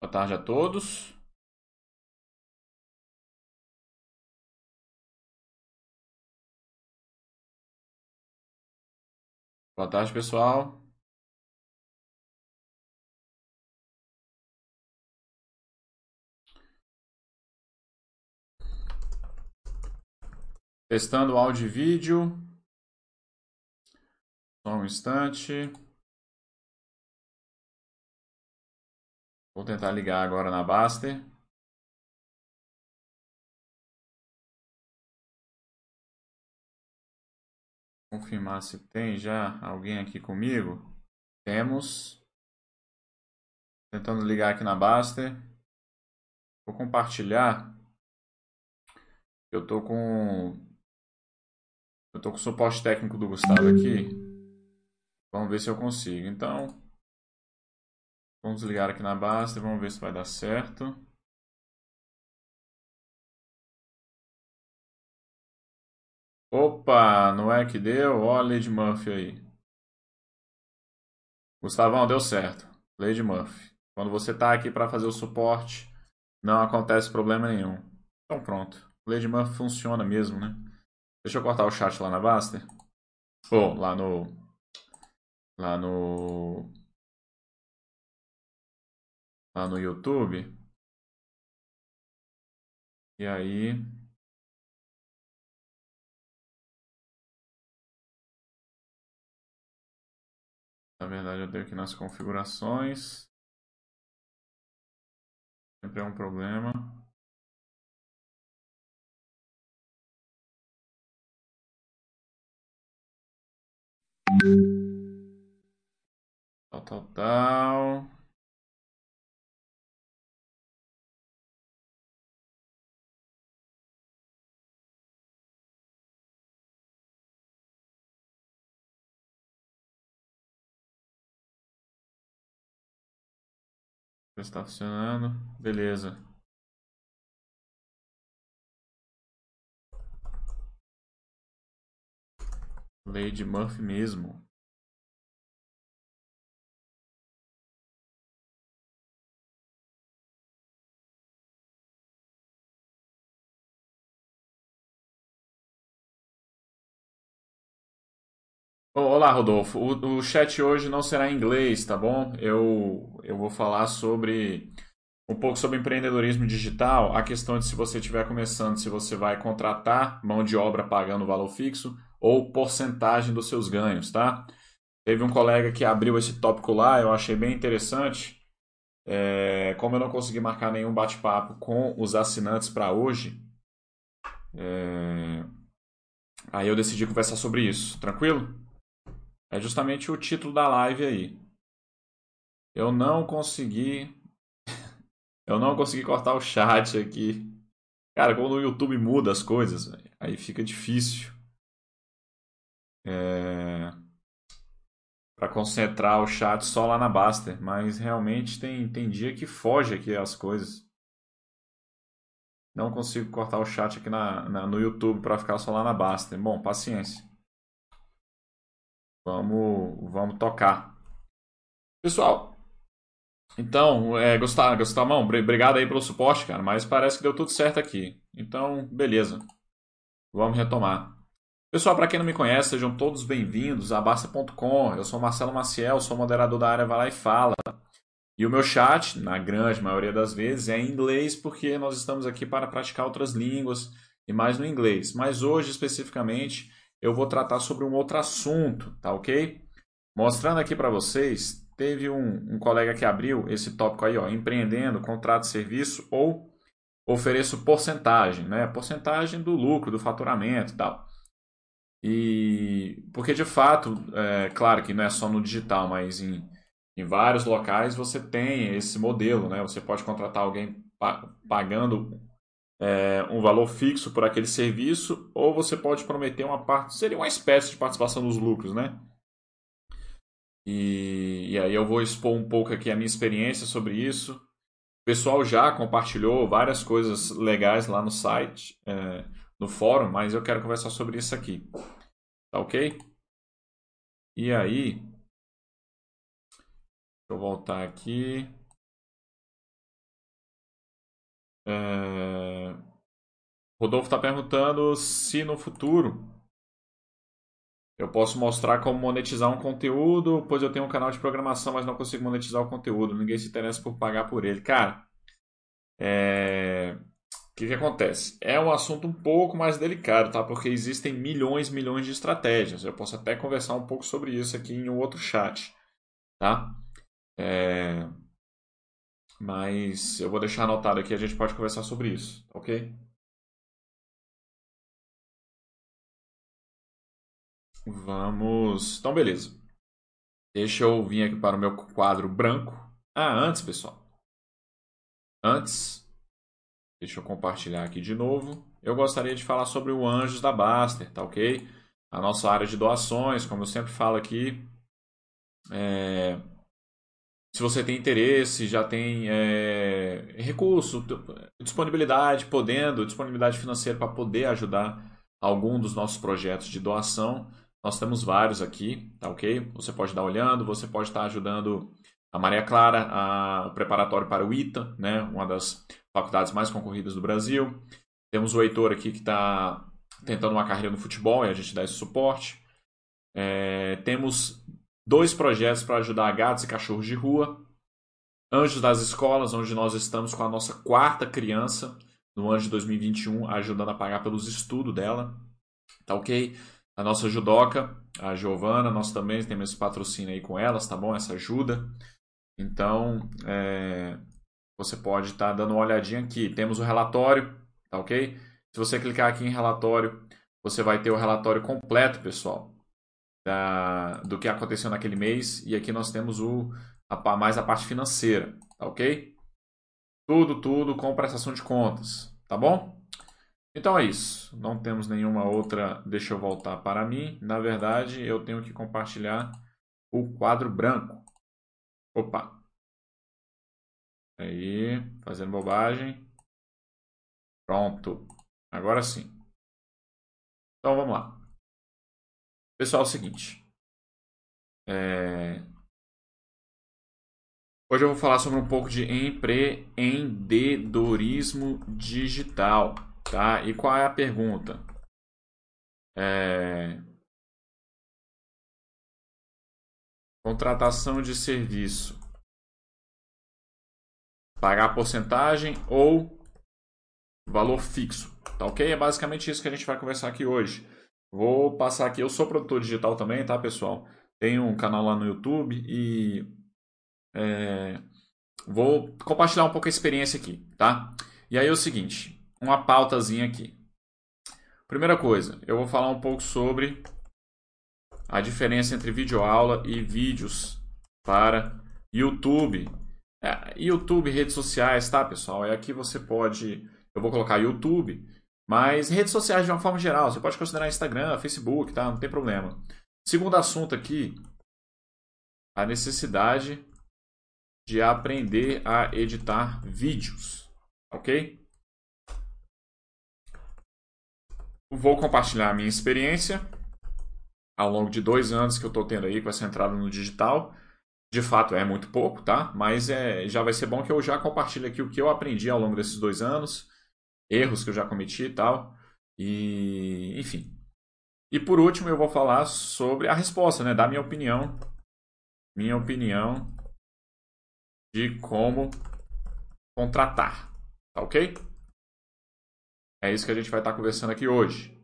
Boa tarde a todos. Boa tarde, pessoal. Testando áudio e vídeo. Só um instante. Vou tentar ligar agora na Baster. Confirmar se tem já alguém aqui comigo. Temos. Tentando ligar aqui na Baster. Vou compartilhar. Eu tô com eu tô com o suporte técnico do Gustavo aqui. Vamos ver se eu consigo. Então, vamos ligar aqui na Baster, vamos ver se vai dar certo. Opa, não é que deu? Ó a Lady Murphy aí. Gustavão, deu certo. Lady Murphy. Quando você está aqui para fazer o suporte, não acontece problema nenhum. Então pronto. Lady Murphy funciona mesmo, né? Deixa eu cortar o chat lá na Baster. Ou oh, lá no... Lá no... Lá no YouTube. E aí... Na verdade, eu tenho aqui nas configurações. Sempre é um problema. Tal, tal, tal. Está funcionando. Beleza. Lady Murphy mesmo. Olá, Rodolfo. O, o, chat hoje não será em inglês, tá bom? Eu, eu vou falar sobre um pouco sobre empreendedorismo digital, a questão de se você estiver começando, se você vai contratar mão de obra pagando valor fixo ou porcentagem dos seus ganhos, tá? Teve um colega que abriu esse tópico lá, eu achei bem interessante. É, como eu não consegui marcar nenhum bate-papo com os assinantes para hoje, é, aí eu decidi conversar sobre isso. Tranquilo? É justamente o título da live aí. Eu não consegui. Eu não consegui cortar o chat aqui. Cara, quando o YouTube muda as coisas, aí fica difícil. É... Para concentrar o chat só lá na Baster. Mas realmente tem, tem dia que foge aqui as coisas. Não consigo cortar o chat aqui na, na no YouTube para ficar só lá na Baster. Bom, paciência. Vamos, vamos tocar. Pessoal, então, é, Gustavo, Gustavão, obrigado aí pelo suporte, cara, mas parece que deu tudo certo aqui. Então, beleza. Vamos retomar. Pessoal, para quem não me conhece, sejam todos bem-vindos a Basta.com. Eu sou Marcelo Maciel, sou moderador da área Vai Lá e Fala. E o meu chat, na grande maioria das vezes, é em inglês, porque nós estamos aqui para praticar outras línguas e mais no inglês. Mas hoje, especificamente, eu vou tratar sobre um outro assunto, tá ok? Mostrando aqui para vocês, teve um, um, colega que abriu esse tópico aí, ó, empreendendo, contrato de serviço ou ofereço porcentagem, né? Porcentagem do lucro, do faturamento e tal. E porque de fato, é claro que não é só no digital, mas em, em vários locais você tem esse modelo, né? Você pode contratar alguém pagando é, um valor fixo por aquele serviço, ou você pode prometer uma parte, seria uma espécie de participação nos lucros, né? E, e aí eu vou expor um pouco aqui a minha experiência sobre isso. O pessoal já compartilhou várias coisas legais lá no site, é, no fórum, mas eu quero conversar sobre isso aqui. Tá ok? E aí, deixa eu voltar aqui. É... Rodolfo está perguntando se no futuro eu posso mostrar como monetizar um conteúdo, pois eu tenho um canal de programação, mas não consigo monetizar o conteúdo. Ninguém se interessa por pagar por ele. Cara, é... o que, que acontece? É um assunto um pouco mais delicado, tá? Porque existem milhões, milhões de estratégias. Eu posso até conversar um pouco sobre isso aqui em um outro chat, tá? É... Mas eu vou deixar anotado aqui, a gente pode conversar sobre isso, ok? Vamos. Então, beleza. Deixa eu vir aqui para o meu quadro branco. Ah, antes, pessoal. Antes, deixa eu compartilhar aqui de novo. Eu gostaria de falar sobre o Anjos da Baster, tá ok? A nossa área de doações, como eu sempre falo aqui. É... Se você tem interesse, já tem é... recurso, disponibilidade, podendo, disponibilidade financeira para poder ajudar algum dos nossos projetos de doação, nós temos vários aqui, tá ok? Você pode estar olhando, você pode estar ajudando a Maria Clara, a, o preparatório para o ITA, né? uma das faculdades mais concorridas do Brasil. Temos o Heitor aqui que está tentando uma carreira no futebol e a gente dá esse suporte. É, temos dois projetos para ajudar gatos e cachorros de rua. Anjos das Escolas, onde nós estamos com a nossa quarta criança no ano de 2021, ajudando a pagar pelos estudos dela. Tá ok? a nossa judoca, a Giovana, nós também temos patrocínio aí com elas, tá bom? Essa ajuda. Então, é, você pode estar tá dando uma olhadinha aqui. Temos o relatório, tá ok? Se você clicar aqui em relatório, você vai ter o relatório completo, pessoal, da, do que aconteceu naquele mês. E aqui nós temos o, a, mais a parte financeira, tá ok? Tudo, tudo com prestação de contas, tá bom? Então é isso. Não temos nenhuma outra. Deixa eu voltar para mim. Na verdade, eu tenho que compartilhar o quadro branco. Opa. Aí, fazendo bobagem. Pronto. Agora sim. Então vamos lá. Pessoal, é o seguinte. É... Hoje eu vou falar sobre um pouco de empreendedorismo digital. Tá? E qual é a pergunta? É... Contratação de serviço. Pagar porcentagem ou valor fixo. Tá ok? É basicamente isso que a gente vai conversar aqui hoje. Vou passar aqui. Eu sou produtor digital também, tá, pessoal? Tenho um canal lá no YouTube e é, vou compartilhar um pouco a experiência aqui, tá? E aí é o seguinte uma pautazinha aqui. Primeira coisa, eu vou falar um pouco sobre a diferença entre videoaula e vídeos para YouTube. É, YouTube, redes sociais, tá, pessoal? É aqui você pode. Eu vou colocar YouTube, mas redes sociais de uma forma geral. Você pode considerar Instagram, Facebook, tá? Não tem problema. Segundo assunto aqui, a necessidade de aprender a editar vídeos, ok? Vou compartilhar a minha experiência ao longo de dois anos que eu estou tendo aí com essa entrada no digital. De fato é muito pouco, tá? Mas é, já vai ser bom que eu já compartilhe aqui o que eu aprendi ao longo desses dois anos, erros que eu já cometi e tal. E, enfim. E por último eu vou falar sobre a resposta, né? Da minha opinião. Minha opinião de como contratar. Tá ok? É isso que a gente vai estar conversando aqui hoje.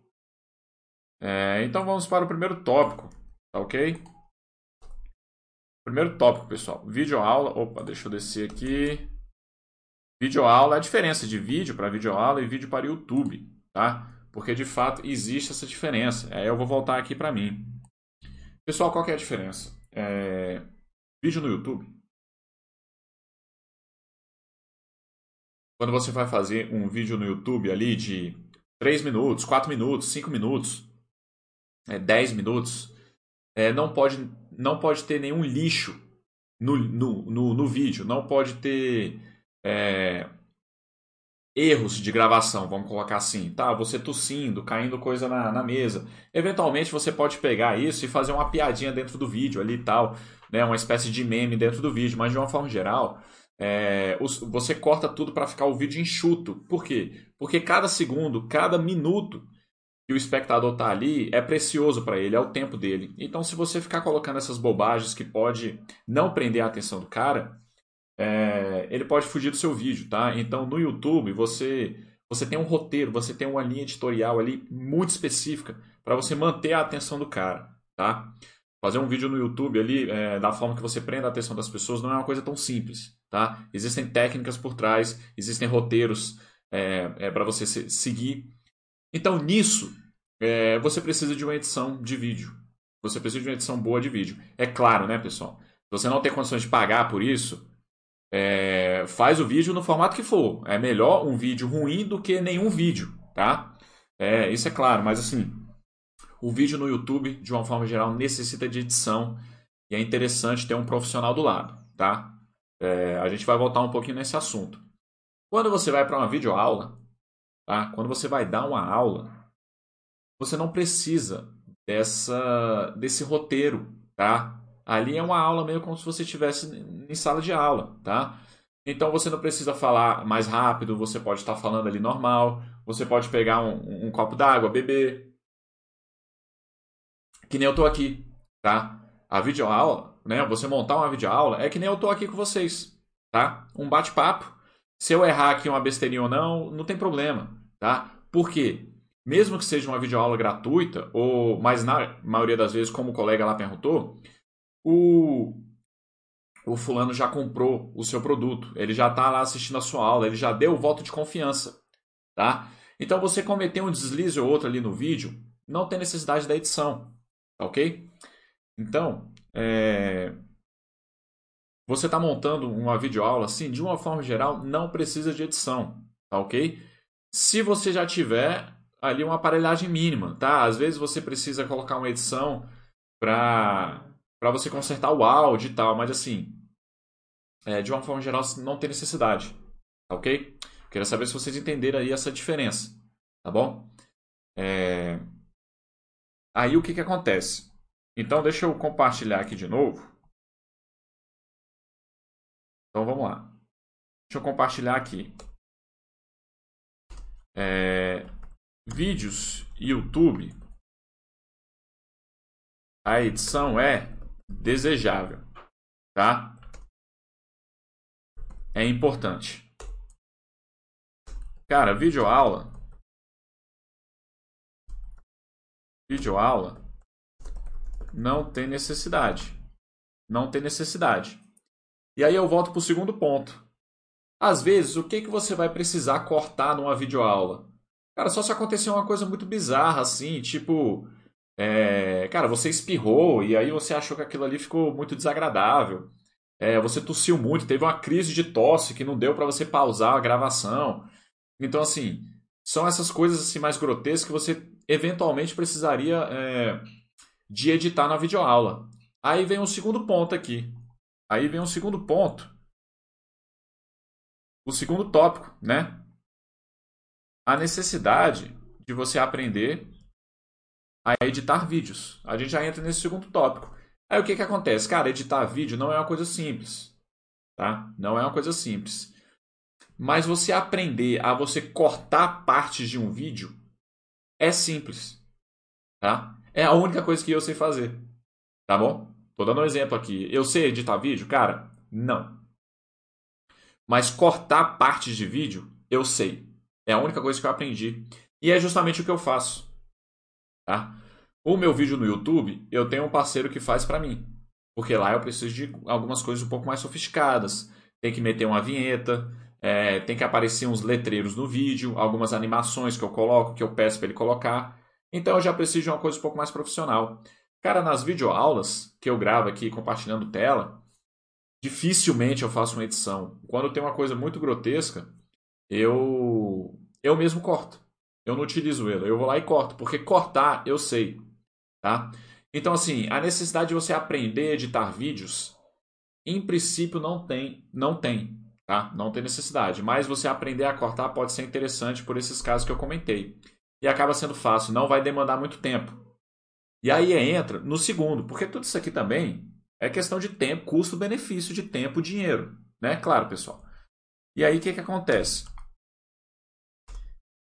É, então vamos para o primeiro tópico, tá ok? Primeiro tópico, pessoal. Videoaula. Opa, deixa eu descer aqui. Videoaula, a diferença de vídeo para videoaula e vídeo para YouTube, tá? Porque de fato existe essa diferença. Aí eu vou voltar aqui para mim. Pessoal, qual que é a diferença? É... Vídeo no YouTube quando você vai fazer um vídeo no YouTube ali de 3 minutos, 4 minutos, 5 minutos, é, 10 minutos, é, não, pode, não pode ter nenhum lixo no, no, no, no vídeo, não pode ter é, erros de gravação, vamos colocar assim, tá? Você tossindo, caindo coisa na, na mesa. Eventualmente você pode pegar isso e fazer uma piadinha dentro do vídeo ali e tal, né? Uma espécie de meme dentro do vídeo, mas de uma forma geral, é, você corta tudo para ficar o vídeo enxuto. Por quê? Porque cada segundo, cada minuto que o espectador está ali é precioso para ele, é o tempo dele. Então, se você ficar colocando essas bobagens que pode não prender a atenção do cara, é, ele pode fugir do seu vídeo, tá? Então, no YouTube, você você tem um roteiro, você tem uma linha editorial ali muito específica para você manter a atenção do cara, tá? Fazer um vídeo no YouTube ali é, da forma que você prenda a atenção das pessoas não é uma coisa tão simples, tá? Existem técnicas por trás, existem roteiros é, é para você seguir. Então, nisso, é, você precisa de uma edição de vídeo. Você precisa de uma edição boa de vídeo. É claro, né, pessoal? Se você não tem condições de pagar por isso, é, faz o vídeo no formato que for. É melhor um vídeo ruim do que nenhum vídeo, tá? É, isso é claro, mas assim, o vídeo no YouTube, de uma forma geral, necessita de edição e é interessante ter um profissional do lado, tá? É, a gente vai voltar um pouquinho nesse assunto. Quando você vai para uma videoaula, tá? Quando você vai dar uma aula, você não precisa dessa desse roteiro, tá? Ali é uma aula meio como se você estivesse em sala de aula, tá? Então você não precisa falar mais rápido, você pode estar falando ali normal, você pode pegar um, um copo d'água, beber. Que nem eu tô aqui, tá? A videoaula, né? Você montar uma videoaula é que nem eu tô aqui com vocês, tá? Um bate-papo. Se eu errar aqui uma besteirinha ou não, não tem problema, tá? Por quê? Mesmo que seja uma videoaula gratuita, ou mas na maioria das vezes, como o colega lá perguntou, o, o fulano já comprou o seu produto, ele já está lá assistindo a sua aula, ele já deu o voto de confiança, tá? Então você cometer um deslize ou outro ali no vídeo, não tem necessidade da edição, tá ok? Então, é... você está montando uma videoaula assim, de uma forma geral, não precisa de edição, tá ok? Se você já tiver ali uma aparelhagem mínima, tá? Às vezes você precisa colocar uma edição para para você consertar o áudio e tal, mas assim, é, de uma forma geral, não tem necessidade, tá ok? Queria saber se vocês entenderam aí essa diferença, tá bom? É... Aí o que, que acontece? Então, deixa eu compartilhar aqui de novo. Então, vamos lá. Deixa eu compartilhar aqui. É... Vídeos YouTube. A edição é desejável, tá? É importante. Cara, videoaula. Videoaula não tem necessidade. Não tem necessidade. E aí eu volto para o segundo ponto. Às vezes, o que, que você vai precisar cortar numa videoaula? Cara, só se acontecer uma coisa muito bizarra assim, tipo, é, cara, você espirrou e aí você achou que aquilo ali ficou muito desagradável. É, você tossiu muito, teve uma crise de tosse que não deu para você pausar a gravação. Então, assim, são essas coisas assim mais grotescas que você eventualmente precisaria é, de editar na videoaula. Aí vem um segundo ponto aqui. Aí vem um segundo ponto. O segundo tópico, né? A necessidade de você aprender a editar vídeos. A gente já entra nesse segundo tópico. Aí o que, que acontece? Cara, editar vídeo não é uma coisa simples. Tá? Não é uma coisa simples. Mas você aprender a você cortar partes de um vídeo é simples. Tá? É a única coisa que eu sei fazer. Tá bom? Tô dando um exemplo aqui. Eu sei editar vídeo? Cara, não. Mas cortar partes de vídeo, eu sei. É a única coisa que eu aprendi. E é justamente o que eu faço. Tá? O meu vídeo no YouTube, eu tenho um parceiro que faz para mim. Porque lá eu preciso de algumas coisas um pouco mais sofisticadas. Tem que meter uma vinheta, é, tem que aparecer uns letreiros no vídeo, algumas animações que eu coloco, que eu peço para ele colocar. Então eu já preciso de uma coisa um pouco mais profissional. Cara, nas videoaulas que eu gravo aqui compartilhando tela, dificilmente eu faço uma edição. Quando tem uma coisa muito grotesca, eu eu mesmo corto. Eu não utilizo ele. Eu vou lá e corto, porque cortar eu sei, tá? Então, assim, a necessidade de você aprender a editar vídeos, em princípio, não tem, não tem, tá? Não tem necessidade. Mas você aprender a cortar pode ser interessante por esses casos que eu comentei. E acaba sendo fácil, não vai demandar muito tempo. E aí entra no segundo, porque tudo isso aqui também é questão de tempo, custo-benefício de tempo, dinheiro, Né? Claro, pessoal. E aí, o que, que acontece?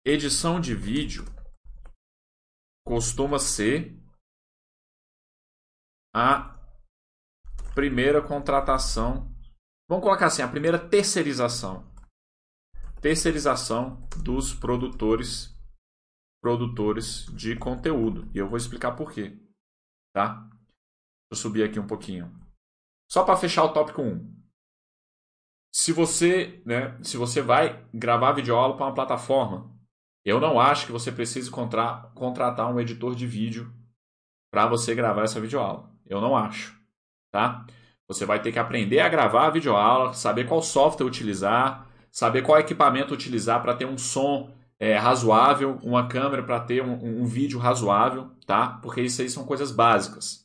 Edição de vídeo costuma ser a primeira contratação. Vamos colocar assim, a primeira terceirização. Terceirização dos produtores produtores de conteúdo. E eu vou explicar por quê. Tá? Deixa eu subir aqui um pouquinho. Só para fechar o tópico 1. Se você, né, se você vai gravar videoaula para uma plataforma, eu não acho que você precise contra contratar um editor de vídeo para você gravar essa videoaula. Eu não acho, tá? Você vai ter que aprender a gravar a videoaula, saber qual software utilizar, saber qual equipamento utilizar para ter um som é, razoável, uma câmera para ter um, um, vídeo razoável, tá? Porque isso aí são coisas básicas.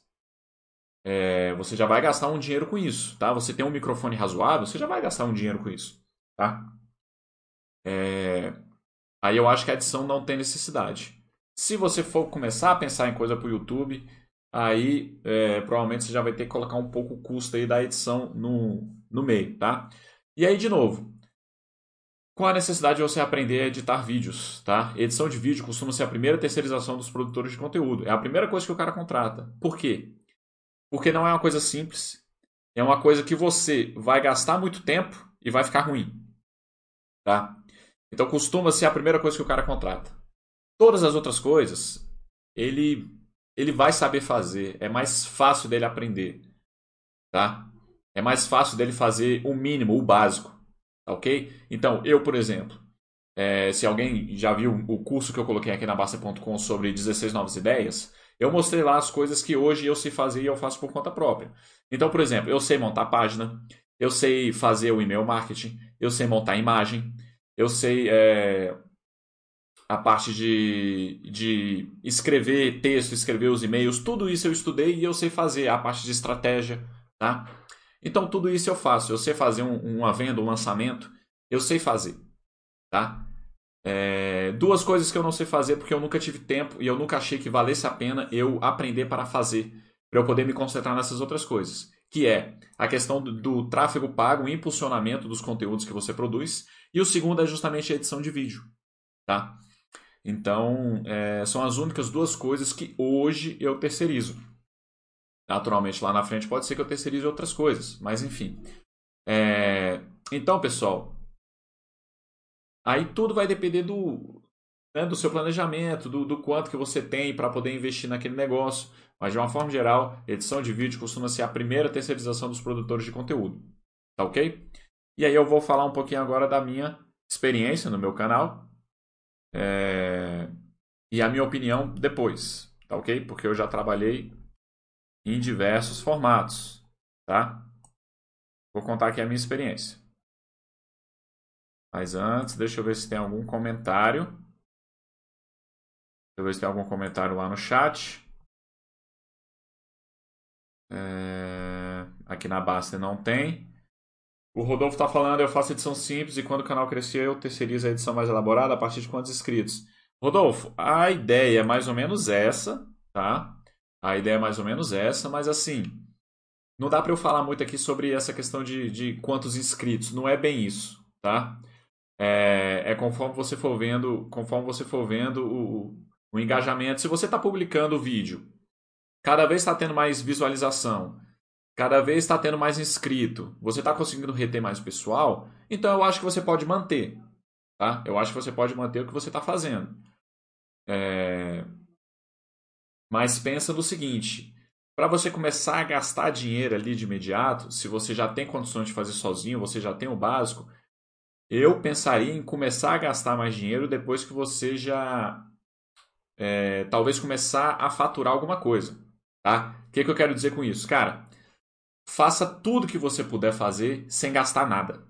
É, você já vai gastar um dinheiro com isso, tá? Você tem um microfone razoável, você já vai gastar um dinheiro com isso, tá? É, Aí eu acho que a edição não tem necessidade. Se você for começar a pensar em coisa para o YouTube, aí é, provavelmente você já vai ter que colocar um pouco o custo aí da edição no, no meio, tá? E aí, de novo, com a necessidade de você aprender a editar vídeos, tá? Edição de vídeo costuma ser a primeira terceirização dos produtores de conteúdo. É a primeira coisa que o cara contrata. Por quê? Porque não é uma coisa simples. É uma coisa que você vai gastar muito tempo e vai ficar ruim, tá? Então costuma ser a primeira coisa que o cara contrata. Todas as outras coisas, ele ele vai saber fazer, é mais fácil dele aprender, tá? É mais fácil dele fazer o mínimo, o básico, tá ok? Então, eu, por exemplo, é, se alguém já viu o curso que eu coloquei aqui na Basta.com sobre 16 novas ideias, eu mostrei lá as coisas que hoje eu sei fazer e eu faço por conta própria. Então, por exemplo, eu sei montar página, eu sei fazer o e-mail marketing, eu sei montar imagem, eu sei é, a parte de, de escrever texto, escrever os e-mails, tudo isso eu estudei e eu sei fazer a parte de estratégia, tá? Então tudo isso eu faço. Eu sei fazer um, uma venda, um lançamento, eu sei fazer, tá? É, duas coisas que eu não sei fazer porque eu nunca tive tempo e eu nunca achei que valesse a pena eu aprender para fazer, para eu poder me concentrar nessas outras coisas, que é a questão do, do tráfego pago, impulsionamento dos conteúdos que você produz e o segundo é justamente a edição de vídeo, tá? Então, é, são as únicas duas coisas que hoje eu terceirizo. Naturalmente, lá na frente pode ser que eu terceirize outras coisas, mas enfim. É, então, pessoal, aí tudo vai depender do, né, do seu planejamento, do, do quanto que você tem para poder investir naquele negócio. Mas, de uma forma geral, edição de vídeo costuma ser a primeira terceirização dos produtores de conteúdo. Tá ok? E aí eu vou falar um pouquinho agora da minha experiência no meu canal é... e a minha opinião depois, tá ok? Porque eu já trabalhei em diversos formatos, tá? Vou contar aqui a minha experiência. Mas antes, deixa eu ver se tem algum comentário. Deixa eu ver se tem algum comentário lá no chat. É... Aqui na Basta não tem. O Rodolfo está falando, eu faço edição simples e quando o canal crescer eu terceirizo a edição mais elaborada a partir de quantos inscritos? Rodolfo, a ideia é mais ou menos essa, tá? A ideia é mais ou menos essa, mas assim, não dá para eu falar muito aqui sobre essa questão de, de quantos inscritos, não é bem isso, tá? É, é conforme você for vendo, conforme você for vendo o, o engajamento. Se você está publicando o vídeo, cada vez está tendo mais visualização, cada vez está tendo mais inscrito, você está conseguindo reter mais pessoal, então eu acho que você pode manter. Tá? Eu acho que você pode manter o que você está fazendo. É... Mas pensa no seguinte: para você começar a gastar dinheiro ali de imediato, se você já tem condições de fazer sozinho, você já tem o básico, eu pensaria em começar a gastar mais dinheiro depois que você já é, talvez começar a faturar alguma coisa. Tá? O que, que eu quero dizer com isso? Cara, faça tudo que você puder fazer sem gastar nada.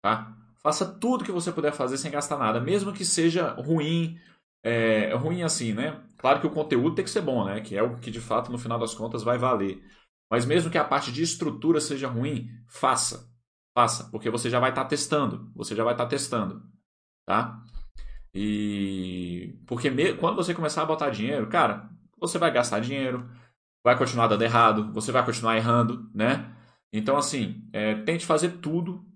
Tá? Faça tudo que você puder fazer sem gastar nada, mesmo que seja ruim, é, ruim assim, né? Claro que o conteúdo tem que ser bom, né? Que é o que de fato no final das contas vai valer. Mas mesmo que a parte de estrutura seja ruim, faça. Faça, porque você já vai estar tá testando. Você já vai estar tá testando. Tá? E. Porque me... quando você começar a botar dinheiro, cara, você vai gastar dinheiro, vai continuar dando errado, você vai continuar errando, né? Então, assim, é, tente fazer tudo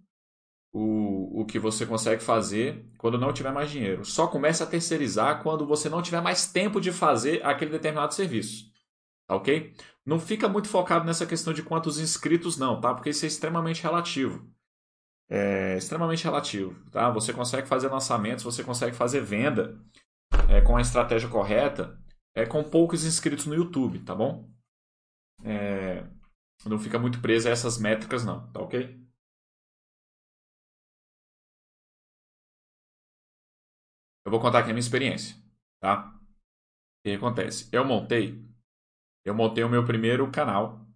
o, o que você consegue fazer quando não tiver mais dinheiro. Só comece a terceirizar quando você não tiver mais tempo de fazer aquele determinado serviço. Tá ok? Não fica muito focado nessa questão de quantos inscritos, não, tá? Porque isso é extremamente relativo. É extremamente relativo, tá? Você consegue fazer lançamentos, você consegue fazer venda é, com a estratégia correta, é com poucos inscritos no YouTube, tá bom? É, não fica muito preso a essas métricas, não, tá ok? Eu vou contar aqui a minha experiência, tá? O que acontece? Eu montei, eu montei o meu primeiro canal.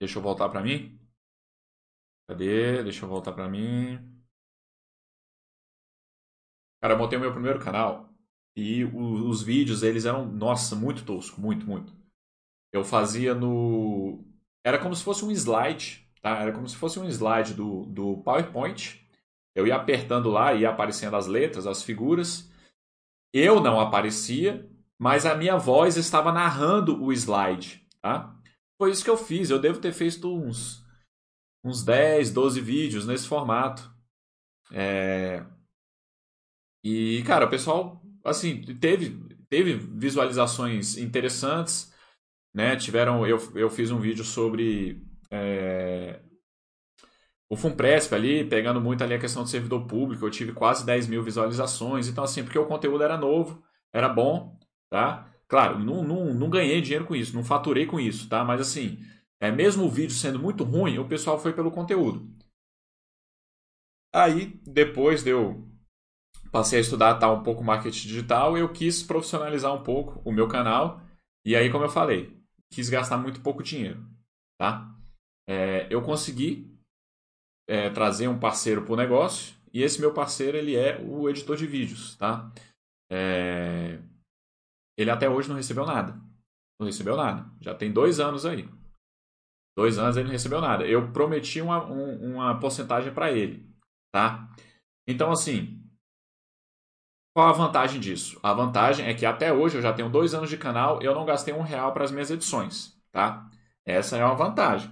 Deixa eu voltar para mim. Cadê? Deixa eu voltar para mim. Cara, eu montei o meu primeiro canal e os, os vídeos, eles eram, nossa, muito tosco, muito, muito. Eu fazia no... Era como se fosse um slide, tá? Era como se fosse um slide do, do PowerPoint eu ia apertando lá, ia aparecendo as letras, as figuras. Eu não aparecia, mas a minha voz estava narrando o slide. Tá? Foi isso que eu fiz. Eu devo ter feito uns, uns 10, 12 vídeos nesse formato. É... E, cara, o pessoal, assim, teve, teve visualizações interessantes. Né? Tiveram, eu, eu fiz um vídeo sobre é, o Funpresp ali, pegando muito ali a questão do servidor público, eu tive quase 10 mil visualizações. Então, assim, porque o conteúdo era novo, era bom, tá? Claro, não, não, não ganhei dinheiro com isso, não faturei com isso, tá? Mas, assim, é, mesmo o vídeo sendo muito ruim, o pessoal foi pelo conteúdo. Aí, depois de eu passei a estudar tal um pouco marketing digital, eu quis profissionalizar um pouco o meu canal. E aí, como eu falei, quis gastar muito pouco dinheiro, tá? É, eu consegui é, trazer um parceiro para o negócio e esse meu parceiro ele é o editor de vídeos, tá? É... Ele até hoje não recebeu nada, não recebeu nada. Já tem dois anos aí, dois anos ele não recebeu nada. Eu prometi uma, um, uma porcentagem para ele, tá? Então assim, qual a vantagem disso? A vantagem é que até hoje eu já tenho dois anos de canal, eu não gastei um real para as minhas edições, tá? Essa é uma vantagem,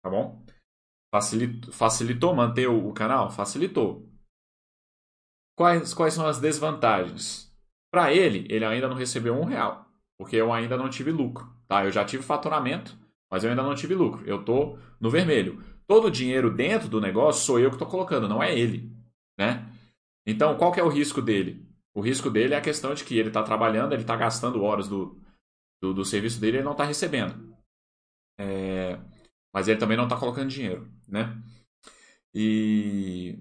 tá bom? Facilitou, facilitou manter o, canal? Facilitou. Quais, quais são as desvantagens? Para ele, ele ainda não recebeu um real, porque eu ainda não tive lucro. Tá? Eu já tive faturamento, mas eu ainda não tive lucro. Eu estou no vermelho. Todo o dinheiro dentro do negócio sou eu que estou colocando, não é ele. Né? Então, qual que é o risco dele? O risco dele é a questão de que ele está trabalhando, ele está gastando horas do, do, do, serviço dele ele não está recebendo. É, mas ele também não está colocando dinheiro, né? E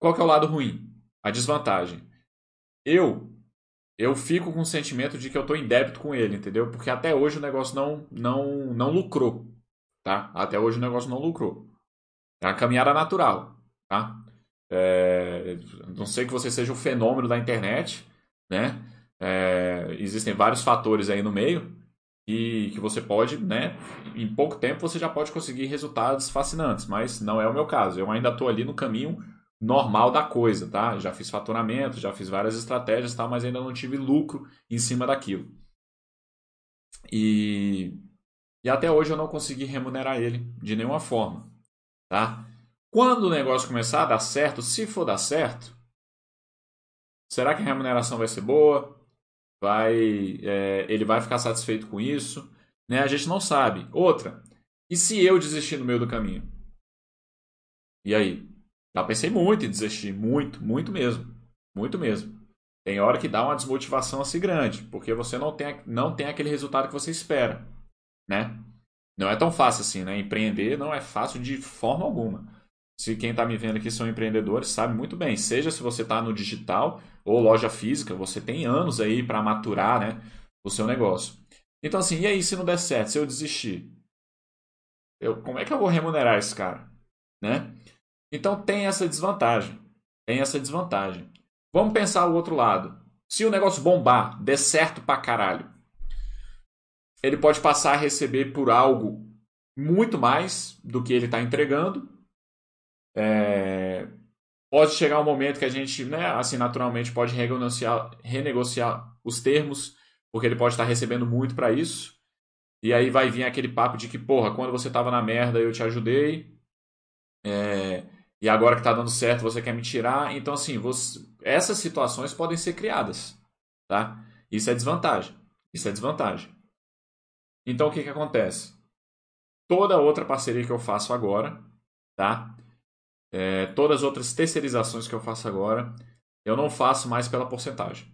qual que é o lado ruim? A desvantagem. Eu eu fico com o sentimento de que eu estou em débito com ele, entendeu? Porque até hoje o negócio não não não lucrou, tá? Até hoje o negócio não lucrou. É uma caminhada natural, tá? É, não sei que você seja o fenômeno da internet, né? É, existem vários fatores aí no meio, e que você pode, né, em pouco tempo você já pode conseguir resultados fascinantes, mas não é o meu caso. Eu ainda estou ali no caminho normal da coisa, tá? Já fiz faturamento, já fiz várias estratégias, tá? Mas ainda não tive lucro em cima daquilo. E, e até hoje eu não consegui remunerar ele de nenhuma forma, tá? Quando o negócio começar a dar certo, se for dar certo, será que a remuneração vai ser boa? vai, é, ele vai ficar satisfeito com isso, né? A gente não sabe. Outra, e se eu desistir no meio do caminho? E aí? Já pensei muito em desistir, muito, muito mesmo, muito mesmo. Tem hora que dá uma desmotivação assim grande, porque você não tem, não tem aquele resultado que você espera, né? Não é tão fácil assim, né? Empreender não é fácil de forma alguma. Se quem está me vendo aqui são empreendedores, sabe muito bem. Seja se você está no digital ou loja física, você tem anos aí para maturar né, o seu negócio. Então, assim, e aí se não der certo, se eu desistir? Eu, como é que eu vou remunerar esse cara? Né? Então tem essa desvantagem. Tem essa desvantagem. Vamos pensar o outro lado. Se o negócio bombar, der certo pra caralho, ele pode passar a receber por algo muito mais do que ele está entregando. É, Pode chegar um momento que a gente, né, assim, naturalmente pode renegociar, renegociar os termos, porque ele pode estar recebendo muito para isso. E aí vai vir aquele papo de que, porra, quando você estava na merda eu te ajudei, É, e agora que está dando certo você quer me tirar. Então, assim, você, essas situações podem ser criadas. Tá? Isso é desvantagem. Isso é desvantagem. Então, o que, que acontece? Toda outra parceria que eu faço agora, tá? É, todas as outras terceirizações que eu faço agora, eu não faço mais pela porcentagem.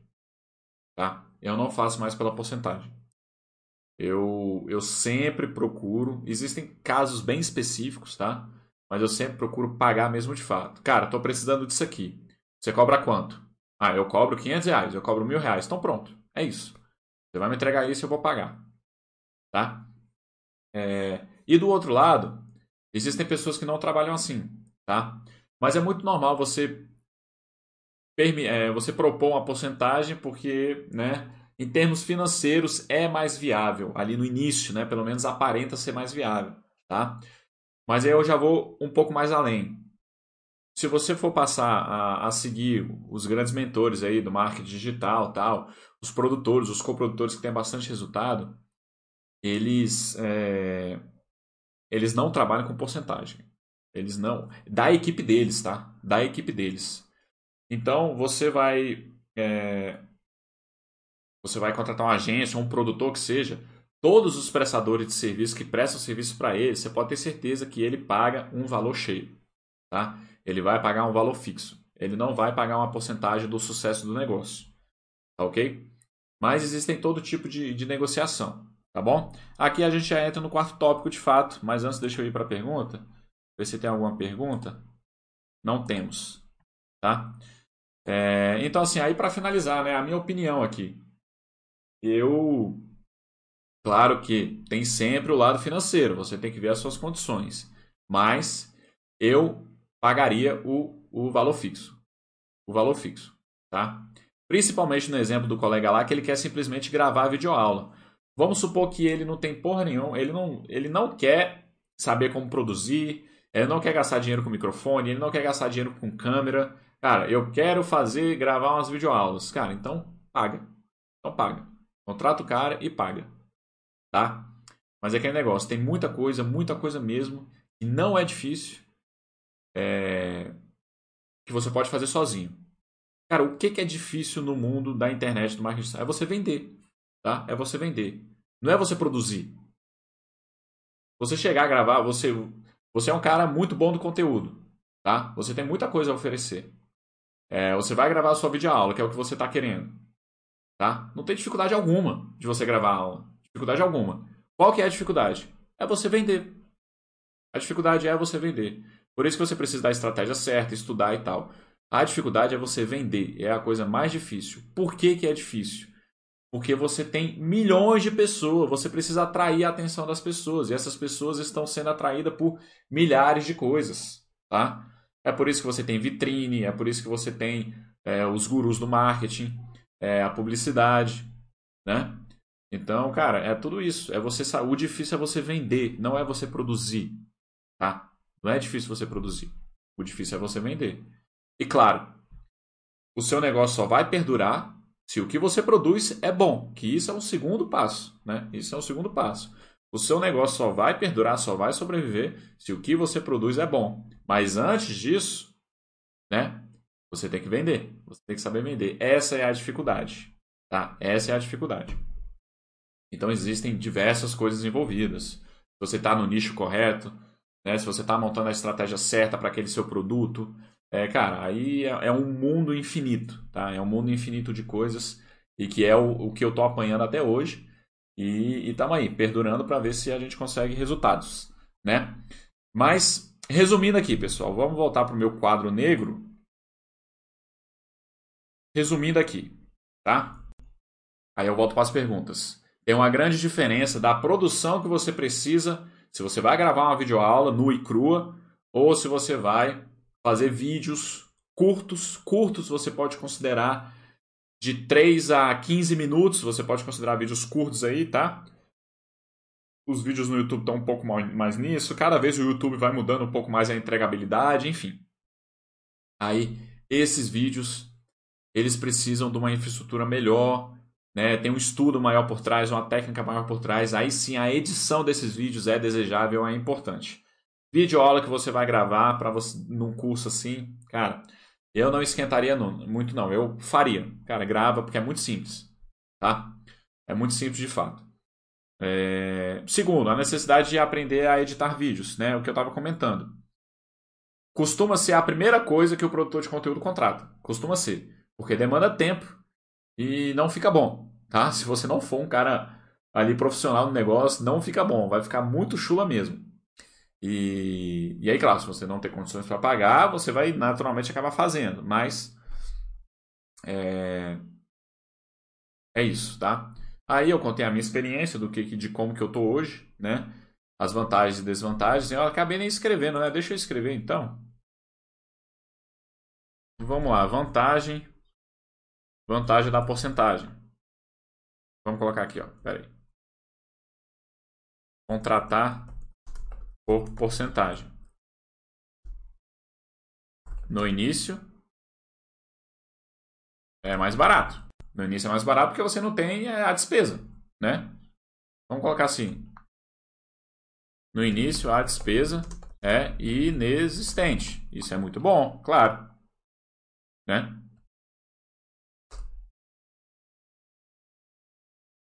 Tá? Eu não faço mais pela porcentagem. Eu, eu sempre procuro. Existem casos bem específicos, tá? Mas eu sempre procuro pagar mesmo de fato. Cara, estou precisando disso aqui. Você cobra quanto? Ah, eu cobro 500 reais, eu cobro mil reais. Então pronto, é isso. Você vai me entregar isso eu vou pagar. Tá? É... E do outro lado, existem pessoas que não trabalham assim. Tá? Mas é muito normal você, é, você propor uma porcentagem porque, né, em termos financeiros, é mais viável. Ali no início, né, pelo menos aparenta ser mais viável. Tá? Mas aí eu já vou um pouco mais além. Se você for passar a, a seguir os grandes mentores aí do marketing digital, tal, os produtores, os coprodutores que têm bastante resultado, eles é, eles não trabalham com porcentagem. Eles não. Da equipe deles, tá? Da equipe deles. Então você vai. É, você vai contratar uma agência, um produtor que seja todos os prestadores de serviço que prestam serviço para ele, você pode ter certeza que ele paga um valor cheio. Tá? Ele vai pagar um valor fixo. Ele não vai pagar uma porcentagem do sucesso do negócio. Tá ok? Mas existem todo tipo de, de negociação. Tá bom? Aqui a gente já entra no quarto tópico de fato. Mas antes, deixa eu ir para a pergunta. Ver se tem alguma pergunta. Não temos. Tá? É, então, assim, aí para finalizar, né, a minha opinião aqui. Eu Claro que tem sempre o lado financeiro, você tem que ver as suas condições. Mas eu pagaria o, o valor fixo. O valor fixo, tá? Principalmente no exemplo do colega lá, que ele quer simplesmente gravar a videoaula. Vamos supor que ele não tem porra nenhuma, ele não, ele não quer saber como produzir, ele não quer gastar dinheiro com microfone, ele não quer gastar dinheiro com câmera. Cara, eu quero fazer, gravar umas videoaulas. Cara, então paga. Então paga. Contrata o cara e paga tá? Mas é aquele negócio, tem muita coisa, muita coisa mesmo, que não é difícil, é... que você pode fazer sozinho. Cara, o que, que é difícil no mundo da internet, do marketing? É você vender, tá? É você vender. Não é você produzir. Você chegar a gravar, você, você é um cara muito bom do conteúdo, tá? Você tem muita coisa a oferecer. É, você vai gravar a sua videoaula, que é o que você está querendo, tá? Não tem dificuldade alguma de você gravar a aula. Dificuldade alguma. Qual que é a dificuldade? É você vender. A dificuldade é você vender. Por isso que você precisa da estratégia certa, estudar e tal. A dificuldade é você vender. É a coisa mais difícil. Por que, que é difícil? Porque você tem milhões de pessoas, você precisa atrair a atenção das pessoas. E essas pessoas estão sendo atraídas por milhares de coisas. Tá? É por isso que você tem vitrine, é por isso que você tem é, os gurus do marketing, é, a publicidade. Né? Então, cara, é tudo isso. É você o difícil é você vender, não é você produzir, tá? Não é difícil você produzir. O difícil é você vender. E claro, o seu negócio só vai perdurar se o que você produz é bom, que isso é um segundo passo, né? Isso é um segundo passo. O seu negócio só vai perdurar, só vai sobreviver se o que você produz é bom. Mas antes disso, né? Você tem que vender. Você tem que saber vender. Essa é a dificuldade, tá? Essa é a dificuldade. Então existem diversas coisas envolvidas. Se você está no nicho correto, né? se você está montando a estratégia certa para aquele seu produto, é, cara, aí é, é, um mundo infinito, tá? É um mundo infinito de coisas e que é o, o que eu estou apanhando até hoje. E estamos aí, perdurando para ver se a gente consegue resultados, né? Mas, resumindo aqui, pessoal, vamos voltar para o meu quadro negro. Resumindo aqui, tá? Aí eu volto para as perguntas. Tem uma grande diferença da produção que você precisa se você vai gravar uma videoaula nua e crua ou se você vai fazer vídeos curtos. Curtos você pode considerar de 3 a 15 minutos, você pode considerar vídeos curtos aí, tá? Os vídeos no YouTube estão um pouco mais nisso. Cada vez o YouTube vai mudando um pouco mais a entregabilidade, enfim. Aí, esses vídeos, eles precisam de uma infraestrutura melhor, né, tem um estudo maior por trás, uma técnica maior por trás, aí sim a edição desses vídeos é desejável, é importante. Vídeo aula que você vai gravar para você num curso assim, cara, eu não esquentaria muito não, eu faria. Cara, grava porque é muito simples, tá? É muito simples de fato. É... Segundo, a necessidade de aprender a editar vídeos, né? O que eu estava comentando. Costuma ser a primeira coisa que o produtor de conteúdo contrata. Costuma ser. Porque demanda tempo e não fica bom, tá? Se você não for um cara ali profissional no negócio, não fica bom. Vai ficar muito chula mesmo. E, e aí, claro, se você não tem condições para pagar, você vai naturalmente acabar fazendo. Mas é, é isso, tá? Aí eu contei a minha experiência do que de como que eu tô hoje, né? As vantagens e desvantagens. Eu acabei nem escrevendo, né? Deixa eu escrever então. Vamos lá, vantagem. Vantagem da porcentagem. Vamos colocar aqui, ó. Pera aí. Contratar por porcentagem. No início é mais barato. No início é mais barato porque você não tem é, a despesa, né? Vamos colocar assim. No início a despesa é inexistente. Isso é muito bom, claro. Né?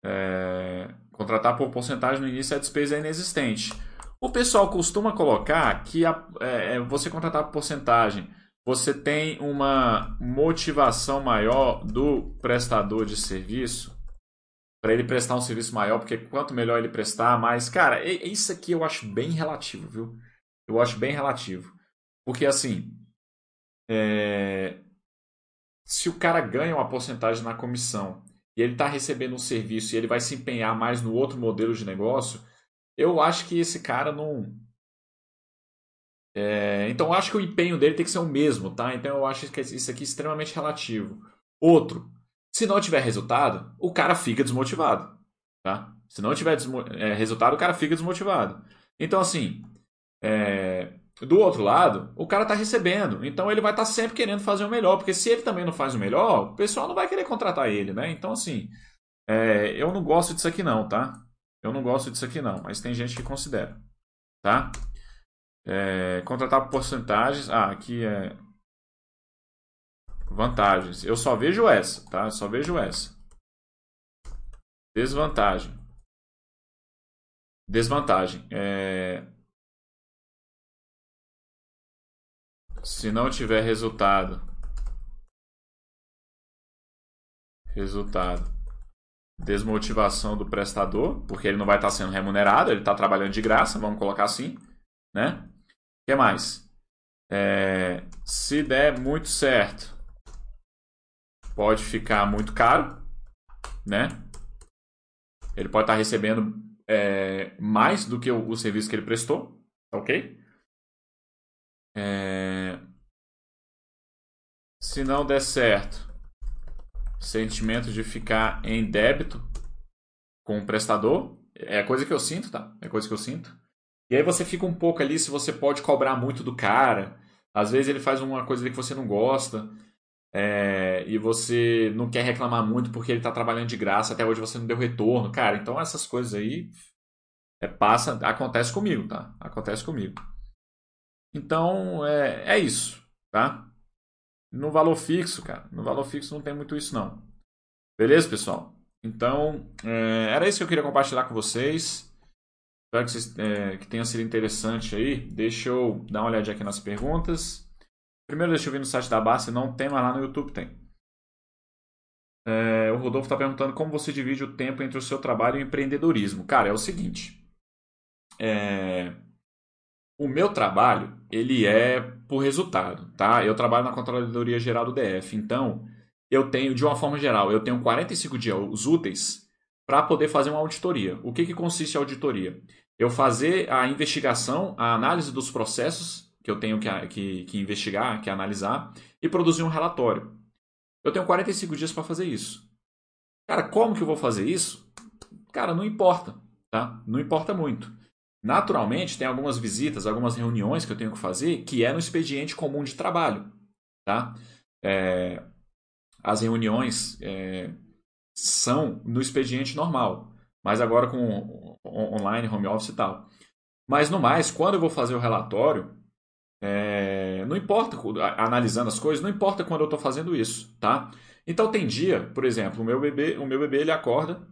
É, contratar por porcentagem no início a despesa é inexistente. O pessoal costuma colocar que a, é, é você contratar por porcentagem você tem uma motivação maior do prestador de serviço para ele prestar um serviço maior, porque quanto melhor ele prestar, mais. Cara, isso aqui eu acho bem relativo, viu? Eu acho bem relativo. Porque assim. É... Se o cara ganha uma porcentagem na comissão e ele está recebendo um serviço e ele vai se empenhar mais no outro modelo de negócio, eu acho que esse cara não, é, então eu acho que o empenho dele tem que ser o mesmo, tá? Então eu acho que isso aqui é extremamente relativo. Outro, se não tiver resultado, o cara fica desmotivado, tá? Se não tiver é, resultado, o cara fica desmotivado. Então assim, é, do outro lado, o cara está recebendo, então ele vai estar tá sempre querendo fazer o melhor, porque se ele também não faz o melhor, o pessoal não vai querer contratar ele, né? Então assim, é, eu não gosto disso aqui não, tá? Eu não gosto disso aqui não, mas tem gente que considera, tá? É, contratar por porcentagens. Ah, aqui é. Vantagens. Eu só vejo essa, tá? Eu só vejo essa. Desvantagem. Desvantagem. É... Se não tiver resultado. Resultado. Desmotivação do prestador, porque ele não vai estar sendo remunerado, ele está trabalhando de graça, vamos colocar assim, né? que mais? É, se der muito certo, pode ficar muito caro, né? Ele pode estar recebendo é, mais do que o, o, serviço que ele prestou, ok? É, se não der certo, sentimento de ficar em débito com o prestador, é coisa que eu sinto, tá? É coisa que eu sinto. E aí você fica um pouco ali se você pode cobrar muito do cara. Às vezes ele faz uma coisa que você não gosta. É, e você não quer reclamar muito porque ele está trabalhando de graça, até hoje você não deu retorno. Cara, então essas coisas aí é, passa, acontece comigo, tá? Acontece comigo. Então é, é isso, tá? No valor fixo, cara, no valor fixo não tem muito isso não. Beleza, pessoal? Então, é, era isso que eu queria compartilhar com vocês. Espero que, vocês, é, que tenha sido interessante aí. Deixa eu dar uma olhadinha aqui nas perguntas. Primeiro, deixa eu ver no site da Basta. Não tem, mas lá no YouTube tem. É, o Rodolfo está perguntando como você divide o tempo entre o seu trabalho e o empreendedorismo. Cara, é o seguinte. É, o meu trabalho, ele é por resultado, tá? Eu trabalho na Controladoria Geral do DF. Então, eu tenho, de uma forma geral, eu tenho 45 dias úteis para poder fazer uma auditoria. O que, que consiste a auditoria? Eu fazer a investigação, a análise dos processos que eu tenho que, que, que investigar, que analisar, e produzir um relatório. Eu tenho 45 dias para fazer isso. Cara, como que eu vou fazer isso? Cara, não importa, tá? Não importa muito. Naturalmente, tem algumas visitas, algumas reuniões que eu tenho que fazer que é no expediente comum de trabalho, tá? É, as reuniões é, são no expediente normal, mas agora com online, home office e tal. Mas no mais, quando eu vou fazer o relatório, é, não importa, analisando as coisas, não importa quando eu estou fazendo isso, tá? Então tem dia, por exemplo, o meu bebê, o meu bebê ele acorda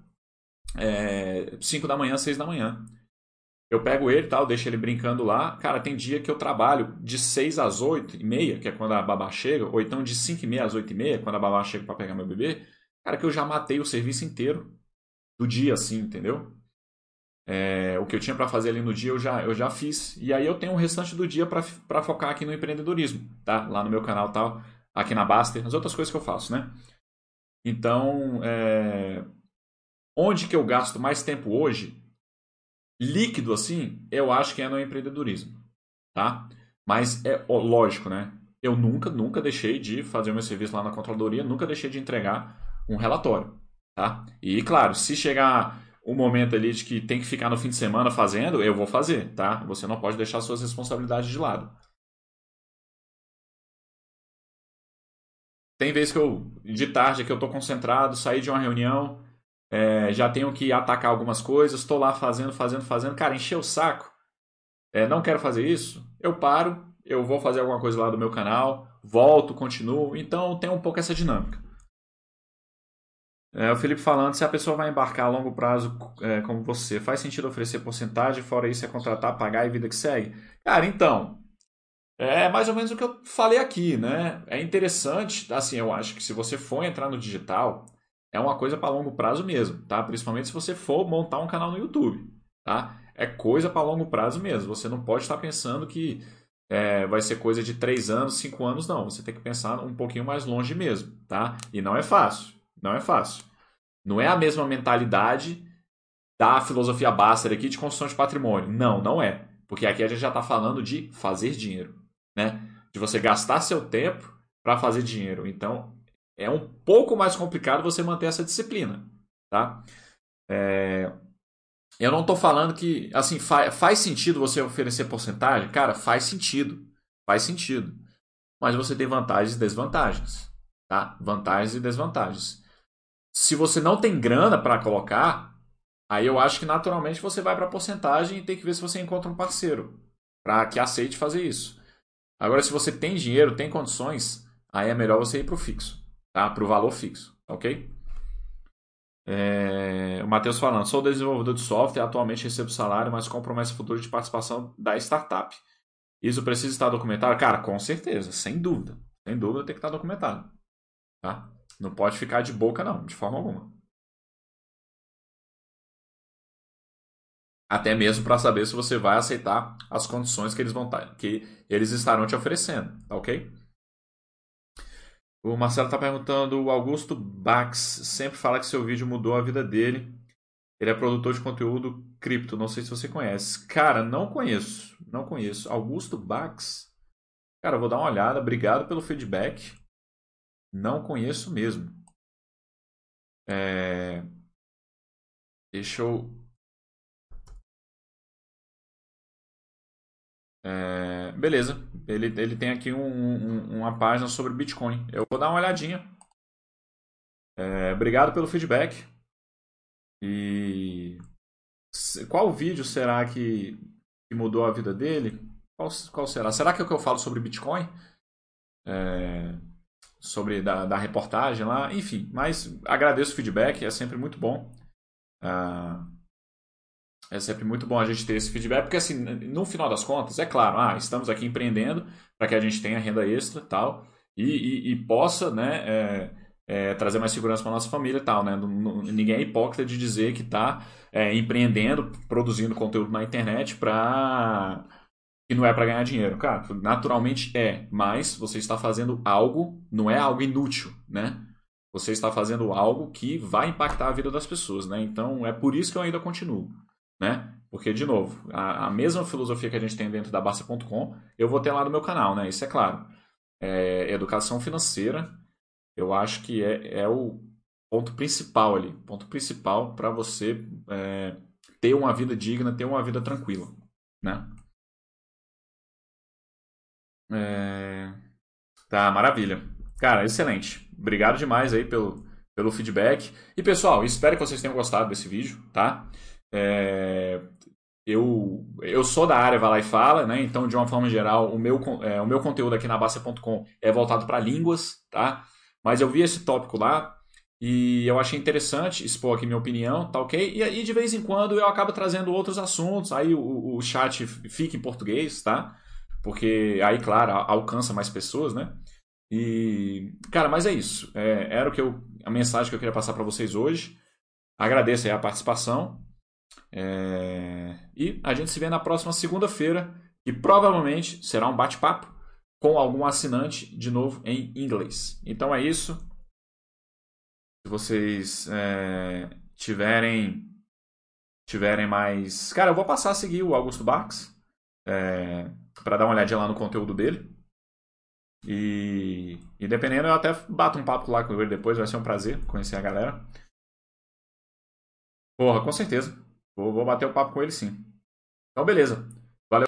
é, 5 da manhã, 6 da manhã. Eu pego ele tal, deixo ele brincando lá. Cara, tem dia que eu trabalho de 6 às 8 e meia, que é quando a babá chega, ou então de 5 e meia às 8 e meia, quando a babá chega para pegar meu bebê. Cara, que eu já matei o serviço inteiro do dia, assim, entendeu? É, o que eu tinha para fazer ali no dia eu já, eu já fiz. E aí eu tenho o restante do dia para focar aqui no empreendedorismo, tá? Lá no meu canal tal, aqui na Baster, nas outras coisas que eu faço, né? Então, é... onde que eu gasto mais tempo hoje, líquido assim, eu acho que é no empreendedorismo, tá? Mas é ó, lógico, né? Eu nunca, nunca deixei de fazer o meu serviço lá na controladoria, nunca deixei de entregar um relatório, tá? E claro, se chegar o momento ali de que tem que ficar no fim de semana fazendo, eu vou fazer, tá? Você não pode deixar suas responsabilidades de lado. Tem vezes que eu, de tarde, que eu estou concentrado, saí de uma reunião, é, já tenho que atacar algumas coisas, estou lá fazendo, fazendo, fazendo. Cara, encher o saco, é, não quero fazer isso, eu paro, eu vou fazer alguma coisa lá do meu canal, volto, continuo. Então tem um pouco essa dinâmica. É, o Felipe falando, se a pessoa vai embarcar a longo prazo é, como você, faz sentido oferecer porcentagem, fora isso é contratar, pagar e vida que segue? Cara, então, é mais ou menos o que eu falei aqui, né? É interessante, assim, eu acho que se você for entrar no digital, é uma coisa para longo prazo mesmo, tá? Principalmente se você for montar um canal no YouTube, tá? É coisa para longo prazo mesmo. Você não pode estar pensando que é, vai ser coisa de 3 anos, 5 anos, não. Você tem que pensar um pouquinho mais longe mesmo, tá? E não é fácil. Não é fácil. Não é a mesma mentalidade da filosofia Baster aqui de construção de patrimônio. Não, não é. Porque aqui a gente já está falando de fazer dinheiro, né? De você gastar seu tempo para fazer dinheiro. Então, é um pouco mais complicado você manter essa disciplina, tá? É... Eu não estou falando que, assim, fa faz sentido você oferecer porcentagem? Cara, faz sentido. Faz sentido. Mas você tem vantagens e desvantagens, tá? Vantagens e desvantagens. Se você não tem grana para colocar, aí eu acho que naturalmente você vai para porcentagem e tem que ver se você encontra um parceiro para que aceite fazer isso. Agora, se você tem dinheiro, tem condições, aí é melhor você ir para o fixo, tá? Para o valor fixo, ok? É... O Matheus falando, sou desenvolvedor de software, atualmente recebo salário, mas com promessa futura de participação da startup. Isso precisa estar documentado? Cara, com certeza, sem dúvida. Sem dúvida tem que estar documentado. Tá? Não pode ficar de boca, não, de forma alguma. Até mesmo para saber se você vai aceitar as condições que eles vão tá, que eles estarão te oferecendo, tá ok? O Marcelo está perguntando, o Augusto Bax sempre fala que seu vídeo mudou a vida dele. Ele é produtor de conteúdo cripto, não sei se você conhece. Cara, não conheço, não conheço. Augusto Bax? Cara, vou dar uma olhada. Obrigado pelo feedback. Não conheço mesmo. É... Deixa eu. É... Beleza. Ele, ele tem aqui um, um, uma página sobre Bitcoin. Eu vou dar uma olhadinha. É... Obrigado pelo feedback. E qual vídeo será que, mudou a vida dele? Qual, qual será? Será que é o que eu falo sobre Bitcoin? É sobre da, da reportagem lá, enfim. Mas agradeço o feedback, é sempre muito bom. Uh, é sempre muito bom a gente ter esse feedback, porque assim, no final das contas, é claro, ah, estamos aqui empreendendo para que a gente tenha renda extra tal, e, e, e possa né, é, é, trazer mais segurança para nossa família e tal. Né? ninguém é hipócrita de dizer que está é, empreendendo, produzindo conteúdo na internet para que não é para ganhar dinheiro. Cara, naturalmente é, mas você está fazendo algo, não é algo inútil, né? Você está fazendo algo que vai impactar a vida das pessoas, né? Então é por isso que eu ainda continuo, né? Porque, de novo, a, a mesma filosofia que a gente tem dentro da Basta.com, eu vou ter lá no meu canal, né? Isso é claro. É, educação financeira, eu acho que é, é o ponto principal ali, ponto principal para você é, ter uma vida digna, ter uma vida tranquila, né? É... Tá, maravilha. Cara, excelente. Obrigado demais aí pelo, pelo feedback. E pessoal, espero que vocês tenham gostado desse vídeo, tá? É... eu, eu sou da área Vai Lá e Fala, né? Então, de uma forma geral, o meu, é, o meu conteúdo aqui na Basta.com é voltado para línguas, tá? Mas eu vi esse tópico lá e eu achei interessante expor aqui minha opinião, tá ok? E aí, de vez em quando, eu acabo trazendo outros assuntos, aí o, o chat fica em português, tá? Porque aí, claro, alcança mais pessoas, né? E, cara, mas é isso. É, era o que eu, a mensagem que eu queria passar para vocês hoje. Agradeço aí a participação. É... E a gente se vê na próxima segunda-feira, que provavelmente será um bate-papo com algum assinante de novo em inglês. Então é isso. Se vocês é, tiverem tiverem mais, cara, eu vou passar a seguir o Augusto Bax é, para dar uma olhadinha lá no conteúdo dele. E, e dependendo, eu até bato um papo lá com ele depois, vai ser um prazer conhecer a galera. Porra, com certeza. Vou, vou bater o papo com ele sim. Então, beleza.